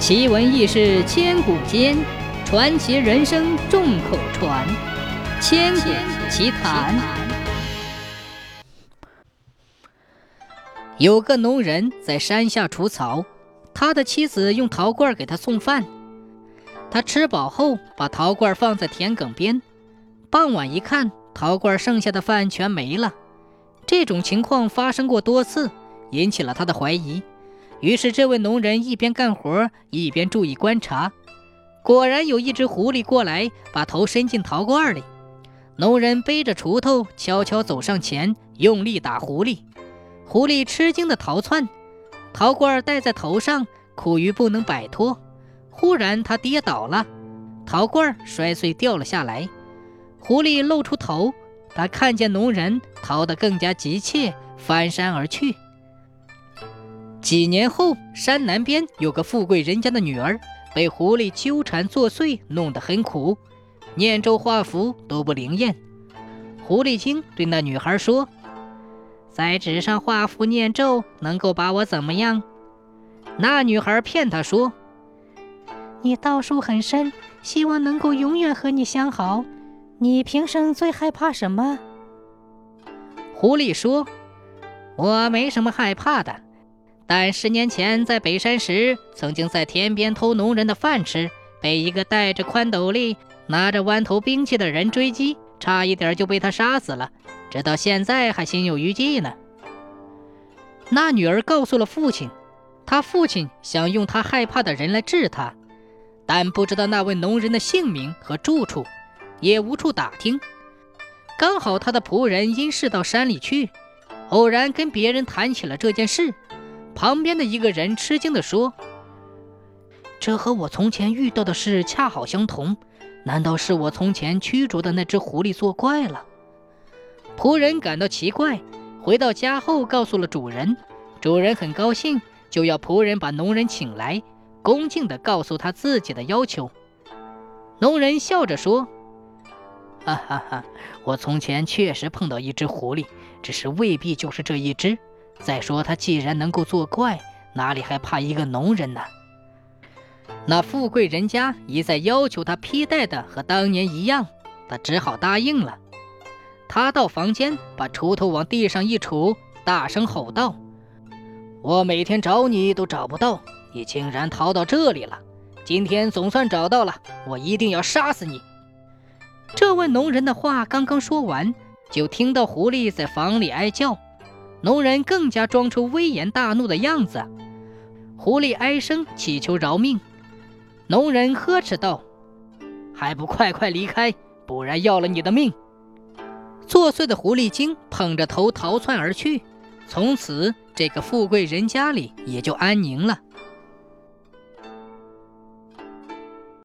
奇闻异事千古间，传奇人生众口传。千古奇谈。有个农人在山下除草，他的妻子用陶罐给他送饭。他吃饱后，把陶罐放在田埂边。傍晚一看，陶罐剩下的饭全没了。这种情况发生过多次，引起了他的怀疑。于是，这位农人一边干活一边注意观察。果然，有一只狐狸过来，把头伸进陶罐里。农人背着锄头，悄悄走上前，用力打狐狸。狐狸吃惊地逃窜。陶罐戴在头上，苦于不能摆脱。忽然，他跌倒了，陶罐摔碎掉了下来。狐狸露出头，他看见农人，逃得更加急切，翻山而去。几年后，山南边有个富贵人家的女儿被狐狸纠缠作祟，弄得很苦，念咒画符都不灵验。狐狸精对那女孩说：“在纸上画符念咒，能够把我怎么样？”那女孩骗他说：“你道术很深，希望能够永远和你相好。你平生最害怕什么？”狐狸说：“我没什么害怕的。”但十年前在北山时，曾经在田边偷农人的饭吃，被一个戴着宽斗笠、拿着弯头兵器的人追击，差一点就被他杀死了，直到现在还心有余悸呢。那女儿告诉了父亲，他父亲想用他害怕的人来治他，但不知道那位农人的姓名和住处，也无处打听。刚好他的仆人因事到山里去，偶然跟别人谈起了这件事。旁边的一个人吃惊地说：“这和我从前遇到的事恰好相同，难道是我从前驱逐的那只狐狸作怪了？”仆人感到奇怪，回到家后告诉了主人，主人很高兴，就要仆人把农人请来，恭敬地告诉他自己的要求。农人笑着说：“哈哈哈，我从前确实碰到一只狐狸，只是未必就是这一只。”再说，他既然能够作怪，哪里还怕一个农人呢？那富贵人家一再要求他披戴的和当年一样，他只好答应了。他到房间，把锄头往地上一杵，大声吼道：“我每天找你都找不到，你竟然逃到这里了！今天总算找到了，我一定要杀死你！”这位农人的话刚刚说完，就听到狐狸在房里哀叫。农人更加装出威严大怒的样子，狐狸哀声祈求饶命。农人呵斥道：“还不快快离开，不然要了你的命！”作祟的狐狸精捧着头逃窜而去。从此，这个富贵人家里也就安宁了。